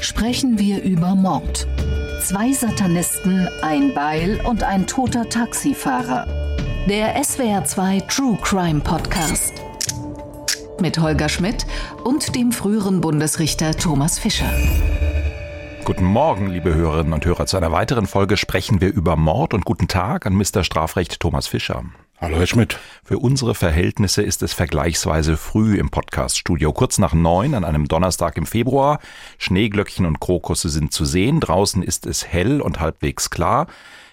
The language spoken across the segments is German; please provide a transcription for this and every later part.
sprechen wir über Mord. Zwei Satanisten, ein Beil und ein toter Taxifahrer. Der SWR2 True Crime Podcast. Mit Holger Schmidt und dem früheren Bundesrichter Thomas Fischer. Guten Morgen, liebe Hörerinnen und Hörer. Zu einer weiteren Folge sprechen wir über Mord und guten Tag an Mr. Strafrecht Thomas Fischer. Hallo, Herr Schmidt. Für unsere Verhältnisse ist es vergleichsweise früh im Podcaststudio. Kurz nach neun an einem Donnerstag im Februar. Schneeglöckchen und Krokusse sind zu sehen. Draußen ist es hell und halbwegs klar.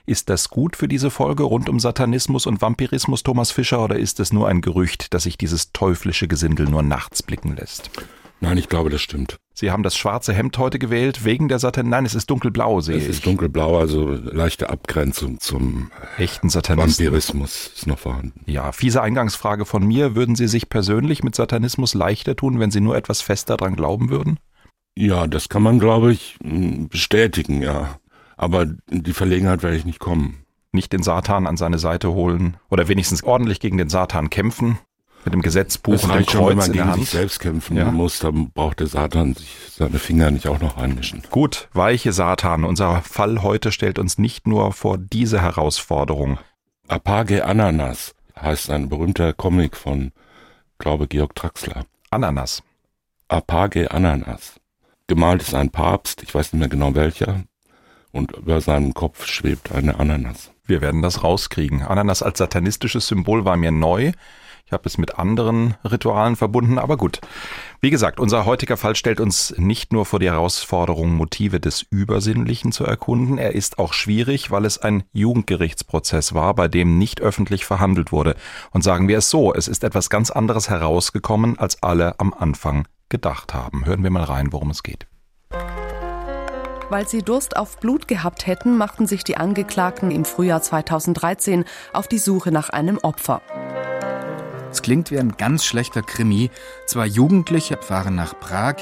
Ist das gut für diese Folge rund um Satanismus und Vampirismus, Thomas Fischer, oder ist es nur ein Gerücht, dass sich dieses teuflische Gesindel nur nachts blicken lässt? Nein, ich glaube, das stimmt. Sie haben das schwarze Hemd heute gewählt wegen der Satan. Nein, es ist dunkelblau, sehe ich. Es ist dunkelblau, also leichte Abgrenzung zum echten Satanismus. Vampirismus ist noch vorhanden. Ja, fiese Eingangsfrage von mir. Würden Sie sich persönlich mit Satanismus leichter tun, wenn Sie nur etwas fester dran glauben würden? Ja, das kann man, glaube ich, bestätigen, ja. Aber die Verlegenheit werde ich nicht kommen. Nicht den Satan an seine Seite holen oder wenigstens ordentlich gegen den Satan kämpfen mit dem Gesetzbuch und einem Kreuz schon, in gegen der Hand. sich selbst kämpfen ja. muss, dann braucht der Satan sich seine Finger nicht auch noch einmischen. Gut, weiche Satan. Unser Fall heute stellt uns nicht nur vor diese Herausforderung. Apage Ananas heißt ein berühmter Comic von, glaube Georg Traxler. Ananas. Apage Ananas. Gemalt ist ein Papst, ich weiß nicht mehr genau welcher, und über seinem Kopf schwebt eine Ananas. Wir werden das rauskriegen. Ananas als satanistisches Symbol war mir neu. Ich habe es mit anderen Ritualen verbunden, aber gut. Wie gesagt, unser heutiger Fall stellt uns nicht nur vor die Herausforderung, Motive des Übersinnlichen zu erkunden, er ist auch schwierig, weil es ein Jugendgerichtsprozess war, bei dem nicht öffentlich verhandelt wurde. Und sagen wir es so, es ist etwas ganz anderes herausgekommen, als alle am Anfang gedacht haben. Hören wir mal rein, worum es geht. Weil sie Durst auf Blut gehabt hätten, machten sich die Angeklagten im Frühjahr 2013 auf die Suche nach einem Opfer. Es klingt wie ein ganz schlechter Krimi. Zwei Jugendliche fahren nach Prag,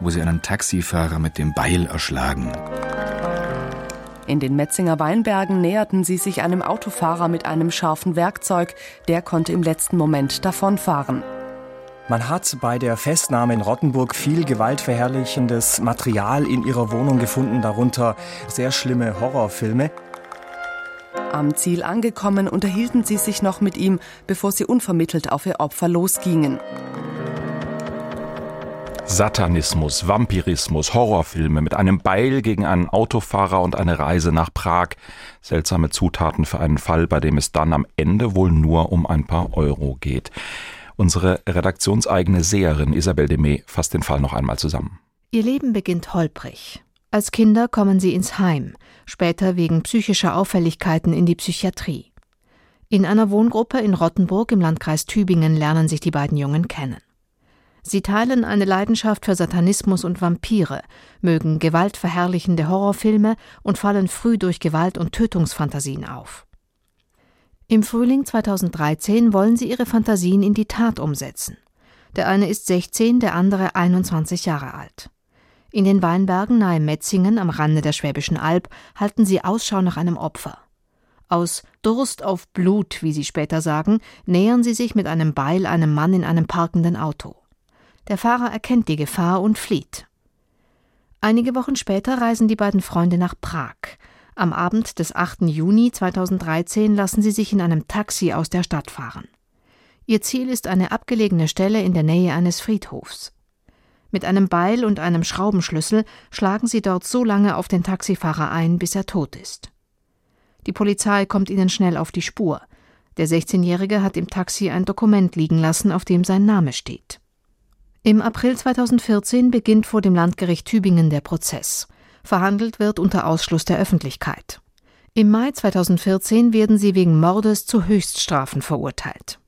wo sie einen Taxifahrer mit dem Beil erschlagen. In den Metzinger Weinbergen näherten sie sich einem Autofahrer mit einem scharfen Werkzeug. Der konnte im letzten Moment davonfahren. Man hat bei der Festnahme in Rottenburg viel gewaltverherrlichendes Material in ihrer Wohnung gefunden, darunter sehr schlimme Horrorfilme. Am Ziel angekommen, unterhielten sie sich noch mit ihm, bevor sie unvermittelt auf ihr Opfer losgingen. Satanismus, Vampirismus, Horrorfilme mit einem Beil gegen einen Autofahrer und eine Reise nach Prag. Seltsame Zutaten für einen Fall, bei dem es dann am Ende wohl nur um ein paar Euro geht. Unsere redaktionseigene Seherin Isabel Demey fasst den Fall noch einmal zusammen. Ihr Leben beginnt holprig. Als Kinder kommen sie ins Heim, später wegen psychischer Auffälligkeiten in die Psychiatrie. In einer Wohngruppe in Rottenburg im Landkreis Tübingen lernen sich die beiden Jungen kennen. Sie teilen eine Leidenschaft für Satanismus und Vampire, mögen gewaltverherrlichende Horrorfilme und fallen früh durch Gewalt- und Tötungsfantasien auf. Im Frühling 2013 wollen sie ihre Fantasien in die Tat umsetzen. Der eine ist 16, der andere 21 Jahre alt. In den Weinbergen nahe Metzingen am Rande der Schwäbischen Alb halten sie Ausschau nach einem Opfer. Aus Durst auf Blut, wie sie später sagen, nähern sie sich mit einem Beil einem Mann in einem parkenden Auto. Der Fahrer erkennt die Gefahr und flieht. Einige Wochen später reisen die beiden Freunde nach Prag. Am Abend des 8. Juni 2013 lassen sie sich in einem Taxi aus der Stadt fahren. Ihr Ziel ist eine abgelegene Stelle in der Nähe eines Friedhofs. Mit einem Beil und einem Schraubenschlüssel schlagen sie dort so lange auf den Taxifahrer ein, bis er tot ist. Die Polizei kommt ihnen schnell auf die Spur. Der 16-Jährige hat im Taxi ein Dokument liegen lassen, auf dem sein Name steht. Im April 2014 beginnt vor dem Landgericht Tübingen der Prozess. Verhandelt wird unter Ausschluss der Öffentlichkeit. Im Mai 2014 werden sie wegen Mordes zu Höchststrafen verurteilt.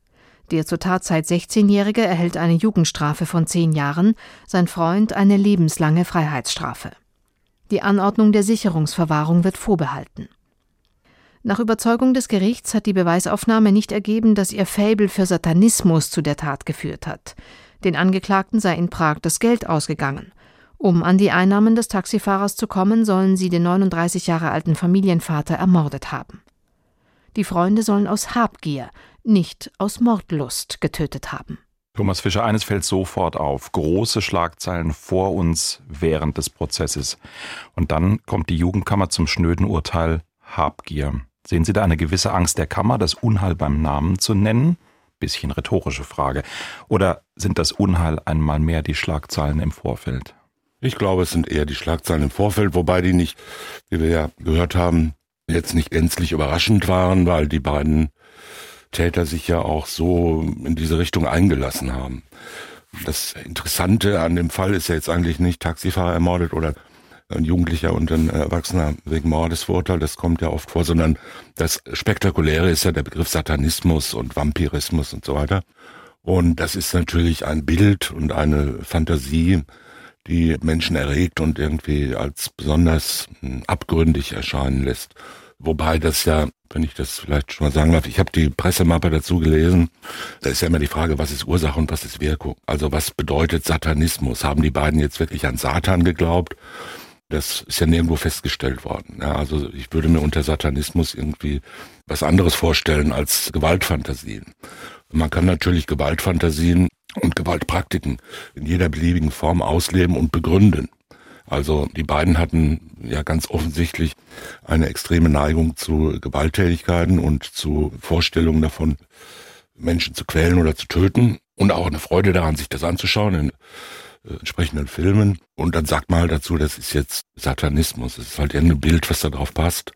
Der zur Tatzeit 16-Jährige erhält eine Jugendstrafe von zehn Jahren, sein Freund eine lebenslange Freiheitsstrafe. Die Anordnung der Sicherungsverwahrung wird vorbehalten. Nach Überzeugung des Gerichts hat die Beweisaufnahme nicht ergeben, dass ihr Faible für Satanismus zu der Tat geführt hat. Den Angeklagten sei in Prag das Geld ausgegangen. Um an die Einnahmen des Taxifahrers zu kommen, sollen sie den 39 Jahre alten Familienvater ermordet haben. Die Freunde sollen aus Habgier, nicht aus Mordlust getötet haben. Thomas Fischer, eines fällt sofort auf. Große Schlagzeilen vor uns während des Prozesses. Und dann kommt die Jugendkammer zum schnöden Urteil Habgier. Sehen Sie da eine gewisse Angst der Kammer, das Unheil beim Namen zu nennen? Bisschen rhetorische Frage. Oder sind das Unheil einmal mehr die Schlagzeilen im Vorfeld? Ich glaube, es sind eher die Schlagzeilen im Vorfeld, wobei die nicht, wie wir ja gehört haben, jetzt nicht gänzlich überraschend waren, weil die beiden Täter sich ja auch so in diese Richtung eingelassen haben. Das Interessante an dem Fall ist ja jetzt eigentlich nicht Taxifahrer ermordet oder ein Jugendlicher und ein Erwachsener wegen Mordes verurteilt, das kommt ja oft vor, sondern das Spektakuläre ist ja der Begriff Satanismus und Vampirismus und so weiter. Und das ist natürlich ein Bild und eine Fantasie, die Menschen erregt und irgendwie als besonders hm, abgründig erscheinen lässt. Wobei das ja, wenn ich das vielleicht schon mal sagen darf, ich habe die Pressemappe dazu gelesen. Da ist ja immer die Frage, was ist Ursache und was ist Wirkung? Also was bedeutet Satanismus? Haben die beiden jetzt wirklich an Satan geglaubt? Das ist ja nirgendwo festgestellt worden. Ja, also ich würde mir unter Satanismus irgendwie was anderes vorstellen als Gewaltfantasien. Man kann natürlich Gewaltfantasien und Gewaltpraktiken in jeder beliebigen Form ausleben und begründen. Also die beiden hatten ja ganz offensichtlich eine extreme Neigung zu Gewalttätigkeiten und zu Vorstellungen davon, Menschen zu quälen oder zu töten und auch eine Freude daran, sich das anzuschauen in äh, entsprechenden Filmen. Und dann sagt man halt dazu, das ist jetzt Satanismus. Es ist halt irgendein Bild, was da drauf passt.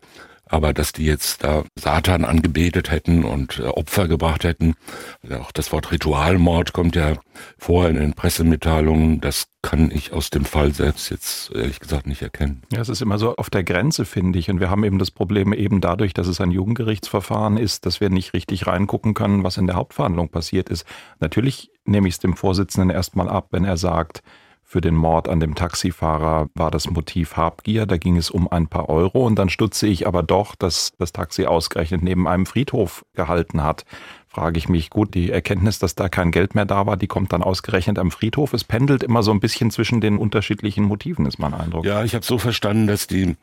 Aber dass die jetzt da Satan angebetet hätten und äh, Opfer gebracht hätten, auch das Wort Ritualmord kommt ja vor in den Pressemitteilungen, das kann ich aus dem Fall selbst jetzt ehrlich gesagt nicht erkennen. Ja, es ist immer so auf der Grenze, finde ich. Und wir haben eben das Problem eben dadurch, dass es ein Jugendgerichtsverfahren ist, dass wir nicht richtig reingucken können, was in der Hauptverhandlung passiert ist. Natürlich nehme ich es dem Vorsitzenden erstmal ab, wenn er sagt, für den Mord an dem Taxifahrer war das Motiv Habgier, da ging es um ein paar Euro und dann stutze ich aber doch, dass das Taxi ausgerechnet neben einem Friedhof gehalten hat. Frage ich mich, gut, die Erkenntnis, dass da kein Geld mehr da war, die kommt dann ausgerechnet am Friedhof. Es pendelt immer so ein bisschen zwischen den unterschiedlichen Motiven, ist mein Eindruck. Ja, ich habe so verstanden, dass die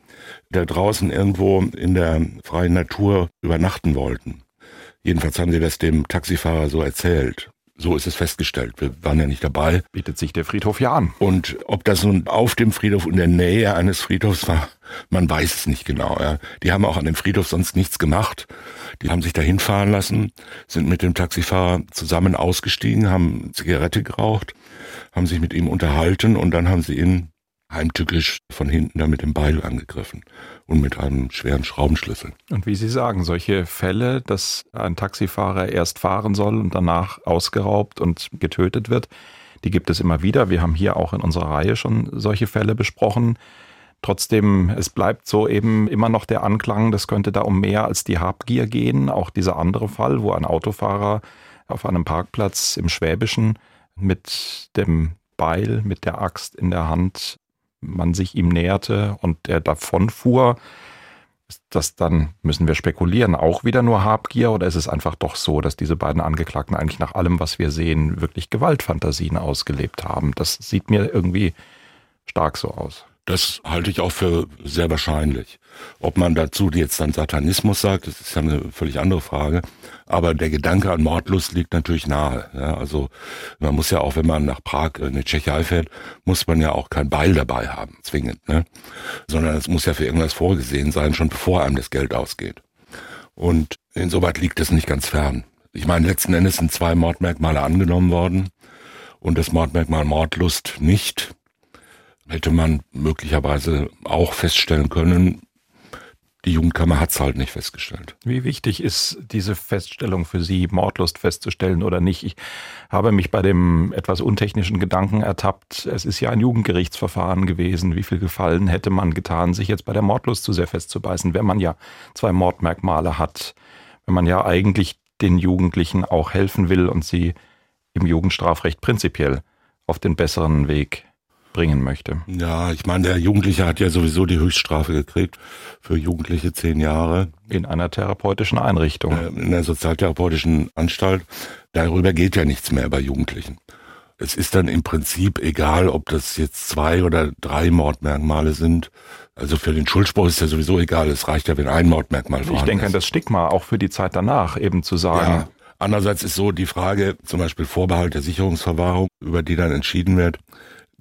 da draußen irgendwo in der freien Natur übernachten wollten. Jedenfalls haben sie das dem Taxifahrer so erzählt. So ist es festgestellt. Wir waren ja nicht dabei. Bietet sich der Friedhof ja an. Und ob das nun auf dem Friedhof in der Nähe eines Friedhofs war, man weiß es nicht genau. Ja. Die haben auch an dem Friedhof sonst nichts gemacht. Die haben sich dahin fahren lassen, sind mit dem Taxifahrer zusammen ausgestiegen, haben Zigarette geraucht, haben sich mit ihm unterhalten und dann haben sie ihn heimtückisch von hinten da mit dem Beil angegriffen und mit einem schweren Schraubenschlüssel. Und wie Sie sagen, solche Fälle, dass ein Taxifahrer erst fahren soll und danach ausgeraubt und getötet wird, die gibt es immer wieder. Wir haben hier auch in unserer Reihe schon solche Fälle besprochen. Trotzdem, es bleibt so eben immer noch der Anklang, das könnte da um mehr als die Habgier gehen. Auch dieser andere Fall, wo ein Autofahrer auf einem Parkplatz im Schwäbischen mit dem Beil, mit der Axt in der Hand man sich ihm näherte und er davonfuhr, ist das dann, müssen wir spekulieren, auch wieder nur Habgier oder ist es einfach doch so, dass diese beiden Angeklagten eigentlich nach allem, was wir sehen, wirklich Gewaltfantasien ausgelebt haben? Das sieht mir irgendwie stark so aus. Das halte ich auch für sehr wahrscheinlich. Ob man dazu jetzt dann Satanismus sagt, das ist ja eine völlig andere Frage. Aber der Gedanke an Mordlust liegt natürlich nahe. Ja, also man muss ja auch, wenn man nach Prag in die Tschechei fährt, muss man ja auch kein Beil dabei haben, zwingend. Ne? Sondern es muss ja für irgendwas vorgesehen sein, schon bevor einem das Geld ausgeht. Und insoweit liegt es nicht ganz fern. Ich meine, letzten Endes sind zwei Mordmerkmale angenommen worden und das Mordmerkmal Mordlust nicht hätte man möglicherweise auch feststellen können. Die Jugendkammer hat es halt nicht festgestellt. Wie wichtig ist diese Feststellung für Sie, Mordlust festzustellen oder nicht? Ich habe mich bei dem etwas untechnischen Gedanken ertappt, es ist ja ein Jugendgerichtsverfahren gewesen. Wie viel Gefallen hätte man getan, sich jetzt bei der Mordlust zu sehr festzubeißen, wenn man ja zwei Mordmerkmale hat, wenn man ja eigentlich den Jugendlichen auch helfen will und sie im Jugendstrafrecht prinzipiell auf den besseren Weg bringen möchte. Ja, ich meine, der Jugendliche hat ja sowieso die Höchststrafe gekriegt für Jugendliche zehn Jahre. In einer therapeutischen Einrichtung. Äh, in einer sozialtherapeutischen Anstalt. Darüber geht ja nichts mehr bei Jugendlichen. Es ist dann im Prinzip egal, ob das jetzt zwei oder drei Mordmerkmale sind. Also für den Schuldspruch ist ja sowieso egal. Es reicht ja, wenn ein Mordmerkmal vorhanden ist. Ich denke an das Stigma, auch für die Zeit danach, eben zu sagen. Ja Andererseits ist so die Frage, zum Beispiel Vorbehalt der Sicherungsverwahrung, über die dann entschieden wird,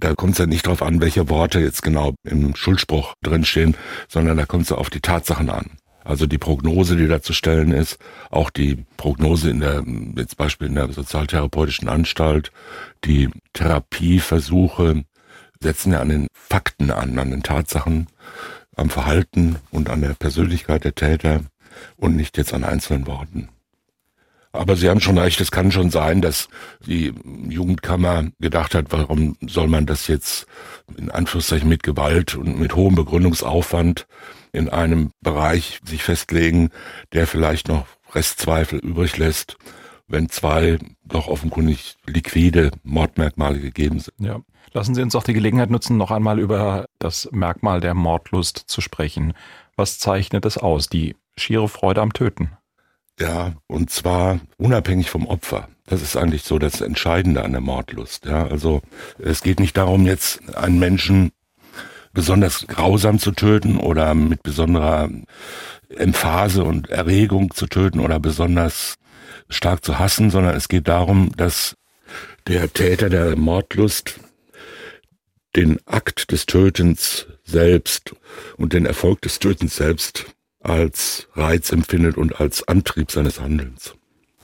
da kommt es ja nicht darauf an, welche Worte jetzt genau im Schuldspruch drinstehen, sondern da kommt es ja auf die Tatsachen an. Also die Prognose, die da zu stellen ist, auch die Prognose in der, jetzt Beispiel in der sozialtherapeutischen Anstalt, die Therapieversuche setzen ja an den Fakten an, an den Tatsachen, am Verhalten und an der Persönlichkeit der Täter und nicht jetzt an einzelnen Worten. Aber Sie haben schon recht, es kann schon sein, dass die Jugendkammer gedacht hat, warum soll man das jetzt in Anführungszeichen mit Gewalt und mit hohem Begründungsaufwand in einem Bereich sich festlegen, der vielleicht noch Restzweifel übrig lässt, wenn zwei doch offenkundig liquide Mordmerkmale gegeben sind. Ja. Lassen Sie uns auch die Gelegenheit nutzen, noch einmal über das Merkmal der Mordlust zu sprechen. Was zeichnet es aus? Die schiere Freude am Töten. Ja, und zwar unabhängig vom Opfer. Das ist eigentlich so das Entscheidende an der Mordlust. Ja, also es geht nicht darum, jetzt einen Menschen besonders grausam zu töten oder mit besonderer Emphase und Erregung zu töten oder besonders stark zu hassen, sondern es geht darum, dass der Täter der Mordlust den Akt des Tötens selbst und den Erfolg des Tötens selbst als Reiz empfindet und als Antrieb seines Handelns.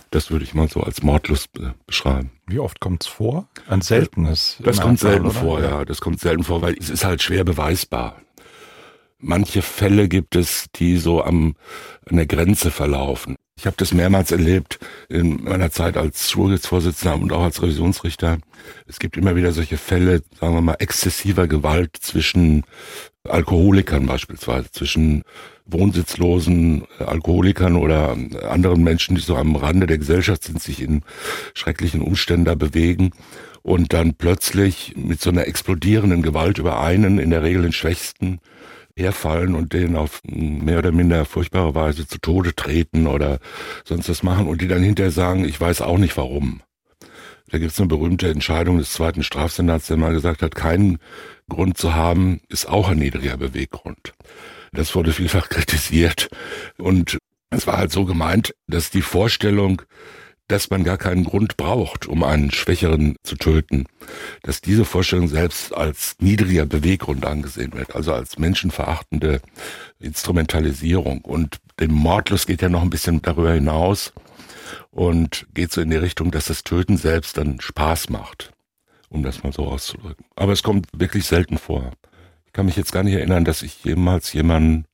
Das würde ich mal so als Mordlust beschreiben. Wie oft kommt es vor? Ein seltenes. Das kommt selten oder? vor, ja. Das kommt selten vor, weil es ist halt schwer beweisbar. Manche Fälle gibt es, die so am, an der Grenze verlaufen. Ich habe das mehrmals erlebt in meiner Zeit als Schulgerichtsvorsitzender und auch als Revisionsrichter. Es gibt immer wieder solche Fälle, sagen wir mal, exzessiver Gewalt zwischen Alkoholikern beispielsweise, zwischen wohnsitzlosen Alkoholikern oder anderen Menschen, die so am Rande der Gesellschaft sind, sich in schrecklichen Umständen da bewegen und dann plötzlich mit so einer explodierenden Gewalt über einen, in der Regel den Schwächsten, herfallen und den auf mehr oder minder furchtbare Weise zu Tode treten oder sonst was machen und die dann hinterher sagen, ich weiß auch nicht warum. Da gibt es eine berühmte Entscheidung des zweiten Strafsenats, der mal gesagt hat, keinen Grund zu haben, ist auch ein niedriger Beweggrund. Das wurde vielfach kritisiert und es war halt so gemeint, dass die Vorstellung, dass man gar keinen Grund braucht, um einen Schwächeren zu töten, dass diese Vorstellung selbst als niedriger Beweggrund angesehen wird, also als menschenverachtende Instrumentalisierung. Und dem Mordlos geht ja noch ein bisschen darüber hinaus und geht so in die Richtung, dass das Töten selbst dann Spaß macht, um das mal so auszudrücken. Aber es kommt wirklich selten vor. Ich kann mich jetzt gar nicht erinnern, dass ich jemals jemanden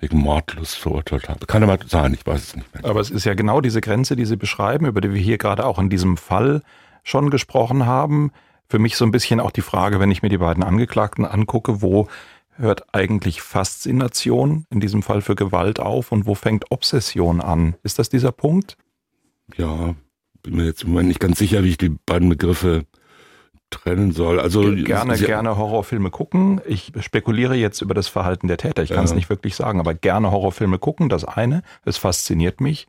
wegen Mordlust verurteilt habe. Kann aber sein, ich weiß es nicht mehr. Aber es ist ja genau diese Grenze, die Sie beschreiben, über die wir hier gerade auch in diesem Fall schon gesprochen haben. Für mich so ein bisschen auch die Frage, wenn ich mir die beiden Angeklagten angucke, wo hört eigentlich Faszination in diesem Fall für Gewalt auf und wo fängt Obsession an? Ist das dieser Punkt? Ja, bin mir jetzt im Moment nicht ganz sicher, wie ich die beiden Begriffe trennen soll. Also gerne, gerne Horrorfilme gucken. Ich spekuliere jetzt über das Verhalten der Täter. Ich kann es ja. nicht wirklich sagen, aber gerne Horrorfilme gucken. Das eine, es fasziniert mich.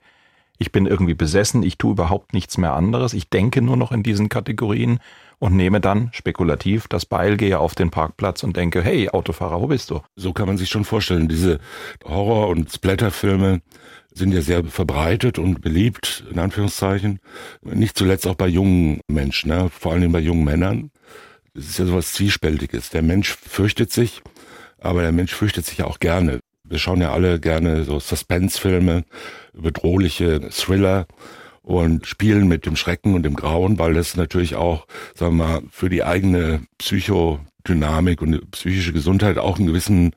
Ich bin irgendwie besessen. Ich tue überhaupt nichts mehr anderes. Ich denke nur noch in diesen Kategorien und nehme dann spekulativ das Beil, gehe auf den Parkplatz und denke, hey, Autofahrer, wo bist du? So kann man sich schon vorstellen. Diese Horror- und Splatterfilme sind ja sehr verbreitet und beliebt, in Anführungszeichen. Nicht zuletzt auch bei jungen Menschen, ne? vor allem bei jungen Männern. Das ist ja sowas Zwiespältiges. Der Mensch fürchtet sich, aber der Mensch fürchtet sich ja auch gerne. Wir schauen ja alle gerne so Suspense-Filme, bedrohliche Thriller und spielen mit dem Schrecken und dem Grauen, weil das natürlich auch, sagen wir mal, für die eigene Psychodynamik und psychische Gesundheit auch einen gewissen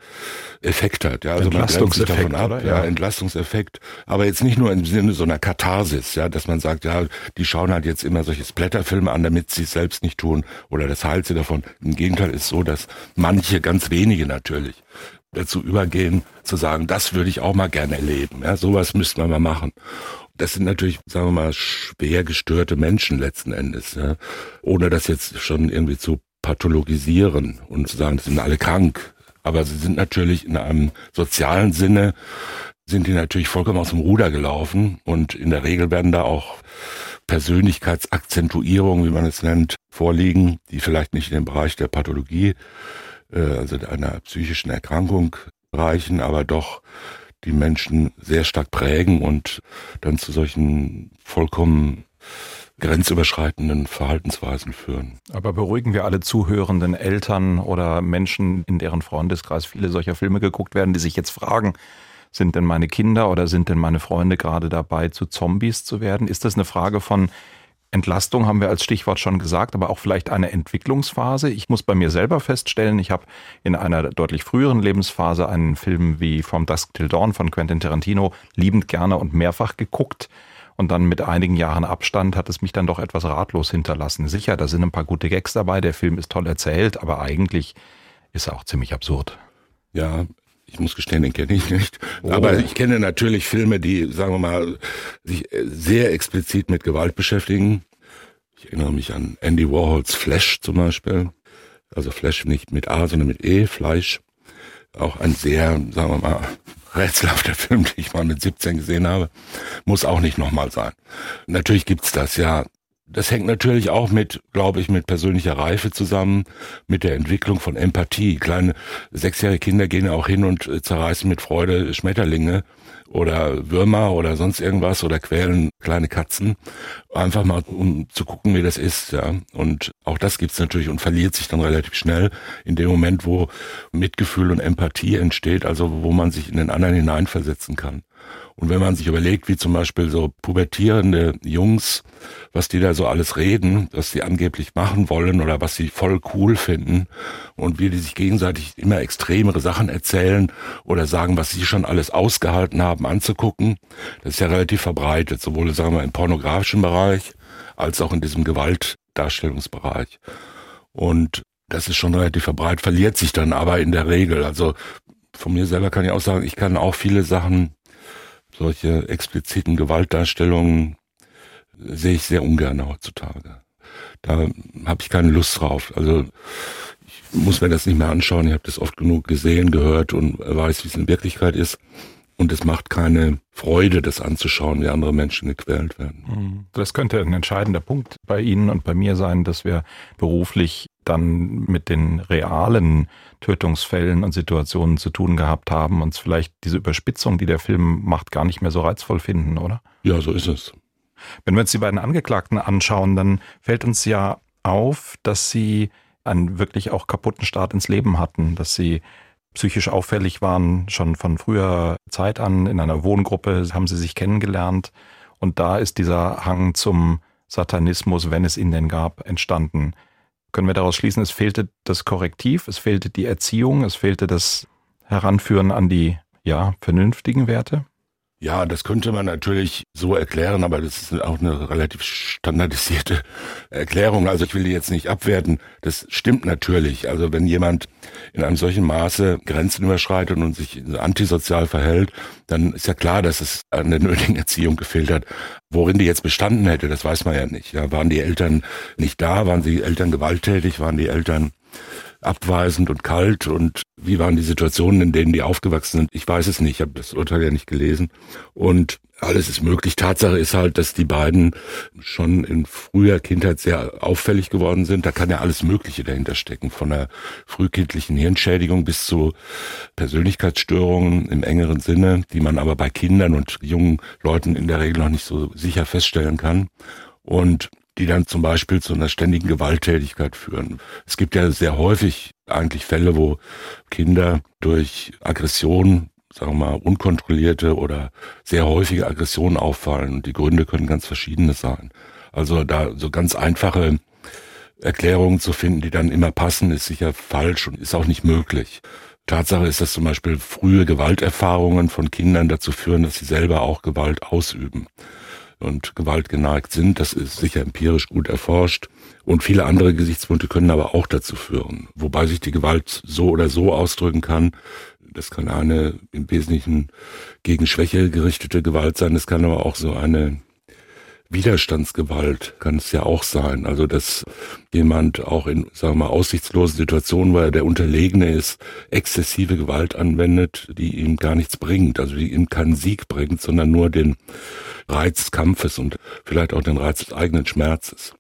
Effekt hat. Ja, also man davon ab, oder? ja, Entlastungseffekt. Aber jetzt nicht nur im Sinne so einer Katharsis, ja, dass man sagt, ja, die schauen halt jetzt immer solche Splatterfilme an, damit sie es selbst nicht tun oder das heilt sie davon. Im Gegenteil ist so, dass manche, ganz wenige natürlich, dazu übergehen, zu sagen, das würde ich auch mal gerne erleben. Ja, sowas müssten wir mal machen das sind natürlich, sagen wir mal, schwer gestörte Menschen letzten Endes, ja? ohne das jetzt schon irgendwie zu pathologisieren und zu sagen, sie sind alle krank. Aber sie sind natürlich in einem sozialen Sinne, sind die natürlich vollkommen aus dem Ruder gelaufen und in der Regel werden da auch Persönlichkeitsakzentuierungen, wie man es nennt, vorliegen, die vielleicht nicht in den Bereich der Pathologie, äh, also einer psychischen Erkrankung reichen, aber doch die Menschen sehr stark prägen und dann zu solchen vollkommen grenzüberschreitenden Verhaltensweisen führen. Aber beruhigen wir alle zuhörenden Eltern oder Menschen, in deren Freundeskreis viele solcher Filme geguckt werden, die sich jetzt fragen, sind denn meine Kinder oder sind denn meine Freunde gerade dabei, zu Zombies zu werden? Ist das eine Frage von Entlastung, haben wir als Stichwort schon gesagt, aber auch vielleicht eine Entwicklungsphase? Ich muss bei mir selber feststellen, ich habe in einer deutlich früheren Lebensphase einen Film wie From Dusk Till Dawn von Quentin Tarantino liebend gerne und mehrfach geguckt. Und dann mit einigen Jahren Abstand hat es mich dann doch etwas ratlos hinterlassen. Sicher, da sind ein paar gute Gags dabei, der Film ist toll erzählt, aber eigentlich ist er auch ziemlich absurd. Ja, ich muss gestehen, den kenne ich nicht. Oh. Aber ich kenne natürlich Filme, die, sagen wir mal, sich sehr explizit mit Gewalt beschäftigen. Ich erinnere mich an Andy Warhols Flash zum Beispiel. Also Flash nicht mit A, sondern mit E, Fleisch. Auch ein sehr, sagen wir mal, rätselhafter Film, den ich mal mit 17 gesehen habe. Muss auch nicht nochmal sein. Natürlich gibt's das, ja. Das hängt natürlich auch mit, glaube ich, mit persönlicher Reife zusammen, mit der Entwicklung von Empathie. Kleine sechsjährige Kinder gehen ja auch hin und zerreißen mit Freude Schmetterlinge oder Würmer oder sonst irgendwas oder quälen kleine Katzen. Einfach mal, um zu gucken, wie das ist, ja. Und auch das gibt's natürlich und verliert sich dann relativ schnell in dem Moment, wo Mitgefühl und Empathie entsteht, also wo man sich in den anderen hineinversetzen kann. Und wenn man sich überlegt, wie zum Beispiel so pubertierende Jungs, was die da so alles reden, was sie angeblich machen wollen oder was sie voll cool finden und wie die sich gegenseitig immer extremere Sachen erzählen oder sagen, was sie schon alles ausgehalten haben anzugucken, das ist ja relativ verbreitet, sowohl sagen wir im pornografischen Bereich als auch in diesem Gewaltdarstellungsbereich. Und das ist schon relativ verbreitet, verliert sich dann aber in der Regel. Also von mir selber kann ich auch sagen, ich kann auch viele Sachen solche expliziten Gewaltdarstellungen sehe ich sehr ungern heutzutage. Da habe ich keine Lust drauf. Also ich muss mir das nicht mehr anschauen. Ich habe das oft genug gesehen, gehört und weiß, wie es in Wirklichkeit ist. Und es macht keine Freude, das anzuschauen, wie andere Menschen gequält werden. Mhm. Das könnte ein entscheidender Punkt bei Ihnen und bei mir sein, dass wir beruflich dann mit den realen Tötungsfällen und Situationen zu tun gehabt haben, uns vielleicht diese Überspitzung, die der Film macht, gar nicht mehr so reizvoll finden, oder? Ja, so ist es. Wenn wir uns die beiden Angeklagten anschauen, dann fällt uns ja auf, dass sie einen wirklich auch kaputten Start ins Leben hatten, dass sie psychisch auffällig waren, schon von früher Zeit an. In einer Wohngruppe haben sie sich kennengelernt. Und da ist dieser Hang zum Satanismus, wenn es ihn denn gab, entstanden. Können wir daraus schließen, es fehlte das Korrektiv, es fehlte die Erziehung, es fehlte das Heranführen an die, ja, vernünftigen Werte? Ja, das könnte man natürlich so erklären, aber das ist auch eine relativ standardisierte Erklärung. Also ich will die jetzt nicht abwerten. Das stimmt natürlich. Also wenn jemand in einem solchen Maße Grenzen überschreitet und sich antisozial verhält, dann ist ja klar, dass es an der nötigen Erziehung gefehlt hat. Worin die jetzt bestanden hätte, das weiß man ja nicht. Ja, waren die Eltern nicht da? Waren die Eltern gewalttätig? Waren die Eltern abweisend und kalt und wie waren die Situationen, in denen die aufgewachsen sind? Ich weiß es nicht, ich habe das Urteil ja nicht gelesen und alles ist möglich. Tatsache ist halt, dass die beiden schon in früher Kindheit sehr auffällig geworden sind. Da kann ja alles Mögliche dahinter stecken, von einer frühkindlichen Hirnschädigung bis zu Persönlichkeitsstörungen im engeren Sinne, die man aber bei Kindern und jungen Leuten in der Regel noch nicht so sicher feststellen kann. Und die dann zum Beispiel zu einer ständigen Gewalttätigkeit führen. Es gibt ja sehr häufig eigentlich Fälle, wo Kinder durch Aggression, sagen wir mal, unkontrollierte oder sehr häufige Aggressionen auffallen. Und die Gründe können ganz verschiedene sein. Also da so ganz einfache Erklärungen zu finden, die dann immer passen, ist sicher falsch und ist auch nicht möglich. Tatsache ist, dass zum Beispiel frühe Gewalterfahrungen von Kindern dazu führen, dass sie selber auch Gewalt ausüben und Gewalt geneigt sind. Das ist sicher empirisch gut erforscht. Und viele andere Gesichtspunkte können aber auch dazu führen. Wobei sich die Gewalt so oder so ausdrücken kann. Das kann eine im Wesentlichen gegen Schwäche gerichtete Gewalt sein. Das kann aber auch so eine Widerstandsgewalt kann es ja auch sein. Also, dass jemand auch in, sagen wir mal, aussichtslosen Situationen, weil er der Unterlegene ist, exzessive Gewalt anwendet, die ihm gar nichts bringt, also die ihm keinen Sieg bringt, sondern nur den Reiz des Kampfes und vielleicht auch den Reiz des eigenen Schmerzes.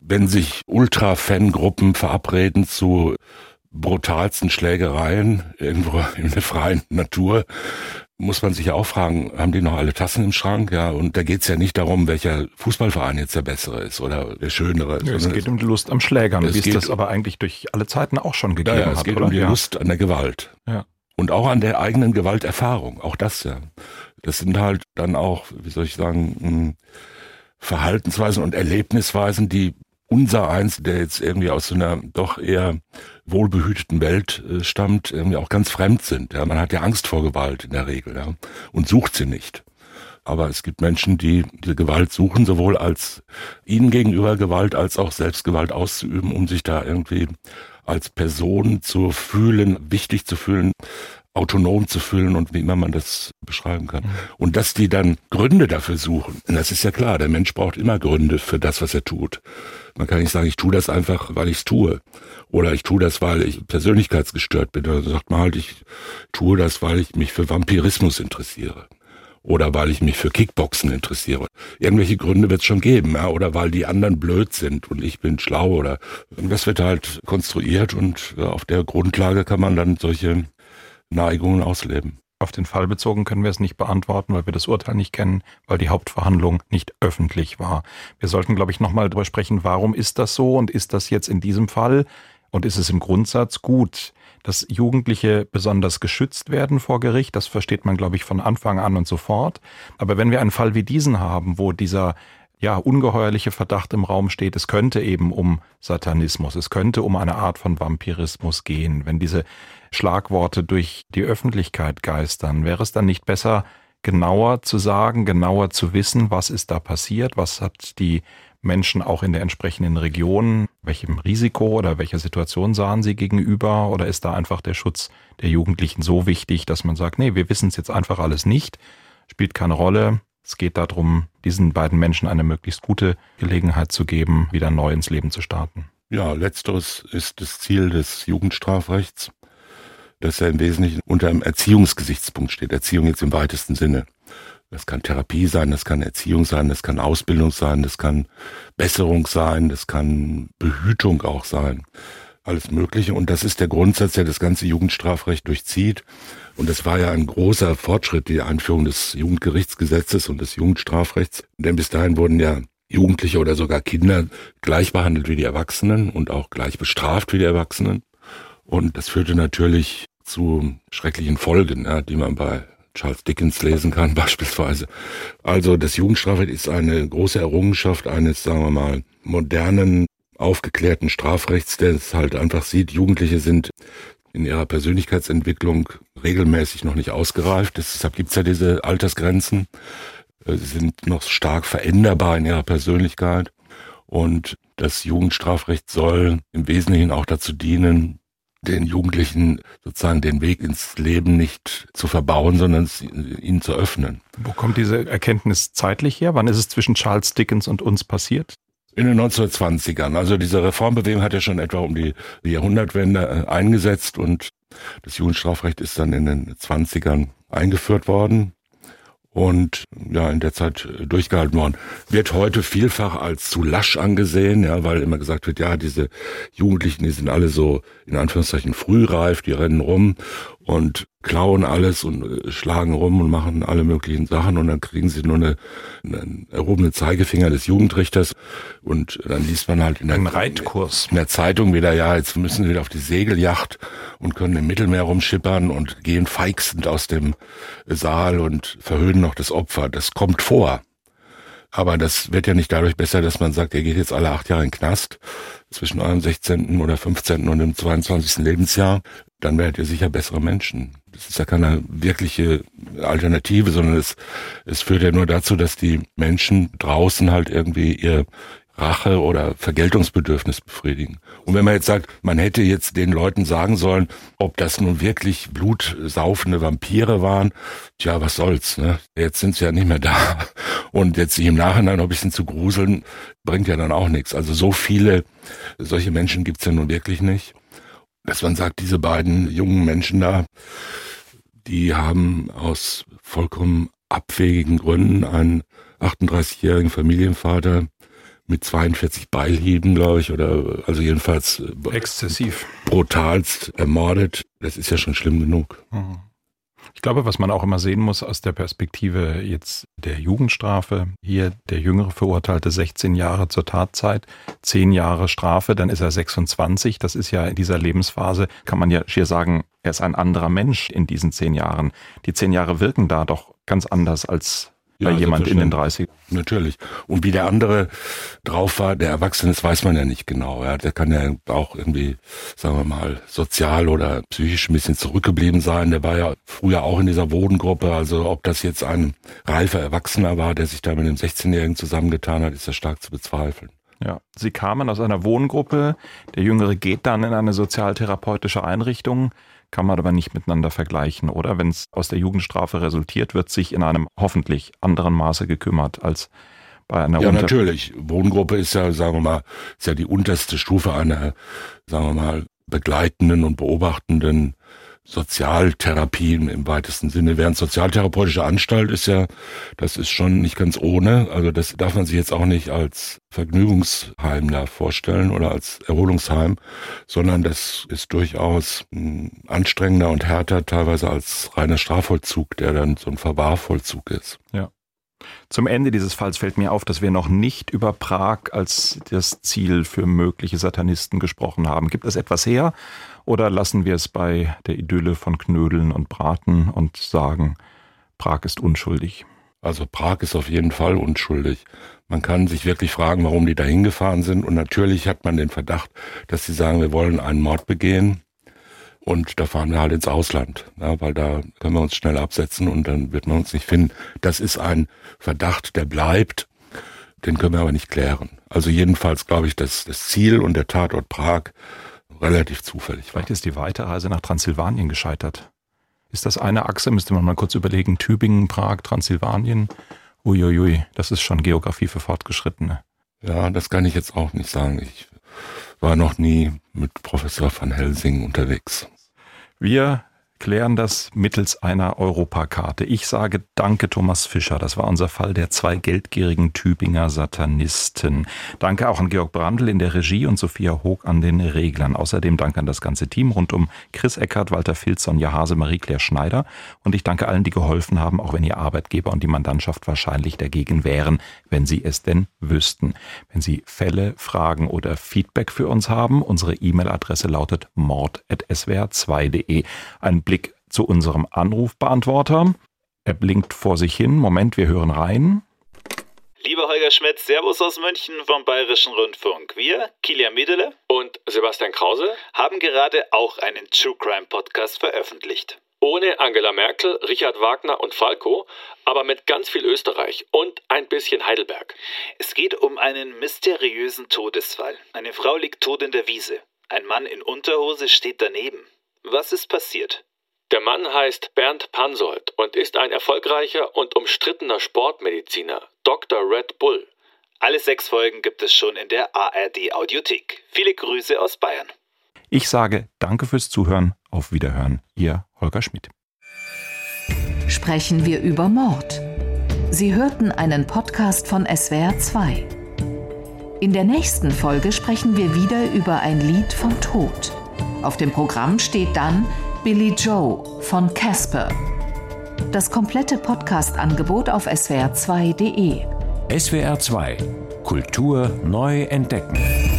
Wenn sich Ultra-Fangruppen verabreden zu brutalsten Schlägereien irgendwo in der freien Natur, muss man sich ja auch fragen, haben die noch alle Tassen im Schrank? Ja, und da geht's ja nicht darum, welcher Fußballverein jetzt der bessere ist oder der schönere. Ja, es geht um die Lust am Schlägern, wie es das aber eigentlich durch alle Zeiten auch schon gegeben ja, es hat. Es geht oder? um die ja. Lust an der Gewalt. Ja. Und auch an der eigenen Gewalterfahrung, auch das ja. Das sind halt dann auch, wie soll ich sagen, hm, Verhaltensweisen und Erlebnisweisen, die unser eins, der jetzt irgendwie aus so einer doch eher wohlbehüteten Welt äh, stammt, irgendwie auch ganz fremd sind. Ja, man hat ja Angst vor Gewalt in der Regel ja, und sucht sie nicht. Aber es gibt Menschen, die diese Gewalt suchen, sowohl als ihnen gegenüber Gewalt als auch Selbstgewalt auszuüben, um sich da irgendwie als Person zu fühlen, wichtig zu fühlen, autonom zu fühlen und wie immer man das beschreiben kann. Mhm. Und dass die dann Gründe dafür suchen, das ist ja klar, der Mensch braucht immer Gründe für das, was er tut. Man kann nicht sagen, ich tue das einfach, weil ich es tue. Oder ich tue das, weil ich persönlichkeitsgestört bin. Oder sagt man halt, ich tue das, weil ich mich für Vampirismus interessiere. Oder weil ich mich für Kickboxen interessiere. Irgendwelche Gründe wird es schon geben, ja? oder weil die anderen blöd sind und ich bin schlau oder das wird halt konstruiert und auf der Grundlage kann man dann solche Neigungen ausleben. Auf den Fall bezogen können wir es nicht beantworten, weil wir das Urteil nicht kennen, weil die Hauptverhandlung nicht öffentlich war. Wir sollten, glaube ich, nochmal darüber sprechen, warum ist das so und ist das jetzt in diesem Fall und ist es im Grundsatz gut, dass Jugendliche besonders geschützt werden vor Gericht. Das versteht man, glaube ich, von Anfang an und sofort. Aber wenn wir einen Fall wie diesen haben, wo dieser ja, ungeheuerliche Verdacht im Raum steht, es könnte eben um Satanismus, es könnte um eine Art von Vampirismus gehen. Wenn diese Schlagworte durch die Öffentlichkeit geistern, wäre es dann nicht besser, genauer zu sagen, genauer zu wissen, was ist da passiert, was hat die Menschen auch in der entsprechenden Region, welchem Risiko oder welcher Situation sahen sie gegenüber? Oder ist da einfach der Schutz der Jugendlichen so wichtig, dass man sagt, nee, wir wissen es jetzt einfach alles nicht, spielt keine Rolle, es geht darum, diesen beiden Menschen eine möglichst gute Gelegenheit zu geben, wieder neu ins Leben zu starten. Ja, letzteres ist das Ziel des Jugendstrafrechts, dass er im Wesentlichen unter einem Erziehungsgesichtspunkt steht. Erziehung jetzt im weitesten Sinne. Das kann Therapie sein, das kann Erziehung sein, das kann Ausbildung sein, das kann Besserung sein, das kann Behütung auch sein. Alles Mögliche. Und das ist der Grundsatz, der das ganze Jugendstrafrecht durchzieht. Und es war ja ein großer Fortschritt, die Einführung des Jugendgerichtsgesetzes und des Jugendstrafrechts. Denn bis dahin wurden ja Jugendliche oder sogar Kinder gleich behandelt wie die Erwachsenen und auch gleich bestraft wie die Erwachsenen. Und das führte natürlich zu schrecklichen Folgen, ja, die man bei Charles Dickens lesen kann beispielsweise. Also das Jugendstrafrecht ist eine große Errungenschaft eines, sagen wir mal, modernen, aufgeklärten Strafrechts, der es halt einfach sieht, Jugendliche sind in ihrer Persönlichkeitsentwicklung regelmäßig noch nicht ausgereift. Deshalb gibt es ja diese Altersgrenzen. Äh, sie sind noch stark veränderbar in ihrer Persönlichkeit. Und das Jugendstrafrecht soll im Wesentlichen auch dazu dienen, den Jugendlichen sozusagen den Weg ins Leben nicht zu verbauen, sondern ihnen zu öffnen. Wo kommt diese Erkenntnis zeitlich her? Wann ist es zwischen Charles Dickens und uns passiert? In den 1920ern. Also diese Reformbewegung hat ja schon etwa um die, Jahrhundertwende äh, eingesetzt und das Jugendstrafrecht ist dann in den 20ern eingeführt worden und ja in der Zeit durchgehalten worden. Wird heute vielfach als zu lasch angesehen, ja, weil immer gesagt wird, ja, diese Jugendlichen, die sind alle so in Anführungszeichen frühreif, die rennen rum und klauen alles und äh, schlagen rum und machen alle möglichen Sachen und dann kriegen sie nur eine, einen erhobenen Zeigefinger des Jugendrichters und dann liest man halt in der, Reitkurs. in der Zeitung wieder, ja, jetzt müssen sie wieder auf die Segelyacht und können im Mittelmeer rumschippern und gehen feixend aus dem Saal und verhöhnen noch das Opfer. Das kommt vor. Aber das wird ja nicht dadurch besser, dass man sagt, er geht jetzt alle acht Jahre in den Knast zwischen eurem 16. oder 15. und dem 22. Lebensjahr dann werdet ihr sicher bessere Menschen. Das ist ja keine wirkliche Alternative, sondern es, es führt ja nur dazu, dass die Menschen draußen halt irgendwie ihr Rache oder Vergeltungsbedürfnis befriedigen. Und wenn man jetzt sagt, man hätte jetzt den Leuten sagen sollen, ob das nun wirklich blutsaufende Vampire waren, tja, was soll's, ne? Jetzt sind sie ja nicht mehr da. Und jetzt sich im Nachhinein ein bisschen zu gruseln, bringt ja dann auch nichts. Also so viele solche Menschen gibt's ja nun wirklich nicht dass man sagt, diese beiden jungen Menschen da, die haben aus vollkommen abwegigen Gründen einen 38-jährigen Familienvater mit 42 Beilhieben, glaube ich, oder also jedenfalls exzessiv brutalst ermordet. Das ist ja schon schlimm genug. Mhm. Ich glaube, was man auch immer sehen muss aus der Perspektive jetzt der Jugendstrafe, hier der jüngere Verurteilte 16 Jahre zur Tatzeit, 10 Jahre Strafe, dann ist er 26. Das ist ja in dieser Lebensphase, kann man ja schier sagen, er ist ein anderer Mensch in diesen 10 Jahren. Die 10 Jahre wirken da doch ganz anders als bei ja, jemand in den 30 Natürlich. Und wie der andere drauf war, der Erwachsene, das weiß man ja nicht genau. Ja, der kann ja auch irgendwie, sagen wir mal, sozial oder psychisch ein bisschen zurückgeblieben sein. Der war ja früher auch in dieser Bodengruppe. Also ob das jetzt ein reifer Erwachsener war, der sich da mit dem 16-Jährigen zusammengetan hat, ist ja stark zu bezweifeln. Ja, sie kamen aus einer Wohngruppe. Der Jüngere geht dann in eine sozialtherapeutische Einrichtung kann man aber nicht miteinander vergleichen, oder? Wenn es aus der Jugendstrafe resultiert, wird sich in einem hoffentlich anderen Maße gekümmert als bei einer Ja, Unter natürlich. Wohngruppe ist ja, sagen wir mal, ist ja die unterste Stufe einer, sagen wir mal, begleitenden und beobachtenden Sozialtherapien im weitesten Sinne. Während sozialtherapeutische Anstalt ist ja, das ist schon nicht ganz ohne. Also das darf man sich jetzt auch nicht als Vergnügungsheim da vorstellen oder als Erholungsheim, sondern das ist durchaus anstrengender und härter teilweise als reiner Strafvollzug, der dann so ein Verwahrvollzug ist. Ja. Zum Ende dieses Falls fällt mir auf, dass wir noch nicht über Prag als das Ziel für mögliche Satanisten gesprochen haben. Gibt es etwas her oder lassen wir es bei der Idylle von Knödeln und Braten und sagen, Prag ist unschuldig? Also Prag ist auf jeden Fall unschuldig. Man kann sich wirklich fragen, warum die da hingefahren sind. Und natürlich hat man den Verdacht, dass sie sagen, wir wollen einen Mord begehen. Und da fahren wir halt ins Ausland, ja, weil da können wir uns schnell absetzen und dann wird man uns nicht finden. Das ist ein Verdacht, der bleibt. Den können wir aber nicht klären. Also jedenfalls glaube ich, dass das Ziel und der Tatort Prag relativ zufällig war. Vielleicht ist die Weiterreise nach Transsilvanien gescheitert. Ist das eine Achse? Müsste man mal kurz überlegen. Tübingen, Prag, Transsilvanien. Uiuiui, das ist schon Geografie für Fortgeschrittene. Ja, das kann ich jetzt auch nicht sagen. Ich war noch nie mit Professor van Helsing unterwegs. Wir klären das mittels einer Europakarte. Ich sage Danke, Thomas Fischer. Das war unser Fall der zwei geldgierigen Tübinger Satanisten. Danke auch an Georg Brandl in der Regie und Sophia Hoog an den Reglern. Außerdem danke an das ganze Team rund um Chris Eckert, Walter Filz, Sonja Hase, Marie-Claire Schneider. Und ich danke allen, die geholfen haben, auch wenn ihr Arbeitgeber und die Mandantschaft wahrscheinlich dagegen wären, wenn sie es denn wüssten. Wenn Sie Fälle, Fragen oder Feedback für uns haben, unsere E-Mail-Adresse lautet mord.swr2.de. Ein Blick Blick zu unserem Anrufbeantworter. Er blinkt vor sich hin. Moment, wir hören rein. Lieber Holger Schmidt, Servus aus München vom Bayerischen Rundfunk. Wir, Kilian Miedele und Sebastian Krause, haben gerade auch einen True Crime Podcast veröffentlicht. Ohne Angela Merkel, Richard Wagner und Falco, aber mit ganz viel Österreich und ein bisschen Heidelberg. Es geht um einen mysteriösen Todesfall. Eine Frau liegt tot in der Wiese. Ein Mann in Unterhose steht daneben. Was ist passiert? Der Mann heißt Bernd Pansold und ist ein erfolgreicher und umstrittener Sportmediziner, Dr. Red Bull. Alle sechs Folgen gibt es schon in der ARD Audiothek. Viele Grüße aus Bayern. Ich sage Danke fürs Zuhören. Auf Wiederhören. Ihr Holger Schmidt. Sprechen wir über Mord. Sie hörten einen Podcast von SWR2. In der nächsten Folge sprechen wir wieder über ein Lied vom Tod. Auf dem Programm steht dann Billy Joe von Casper. Das komplette Podcast-Angebot auf swr2.de. SWR2 Kultur neu entdecken.